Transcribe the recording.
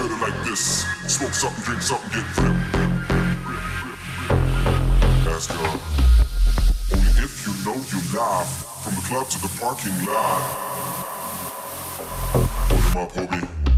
Let's smoke something, drink something, get ripped. Ask her. Only if you know you live from the club to the parking lot. Hold 'em up, homie.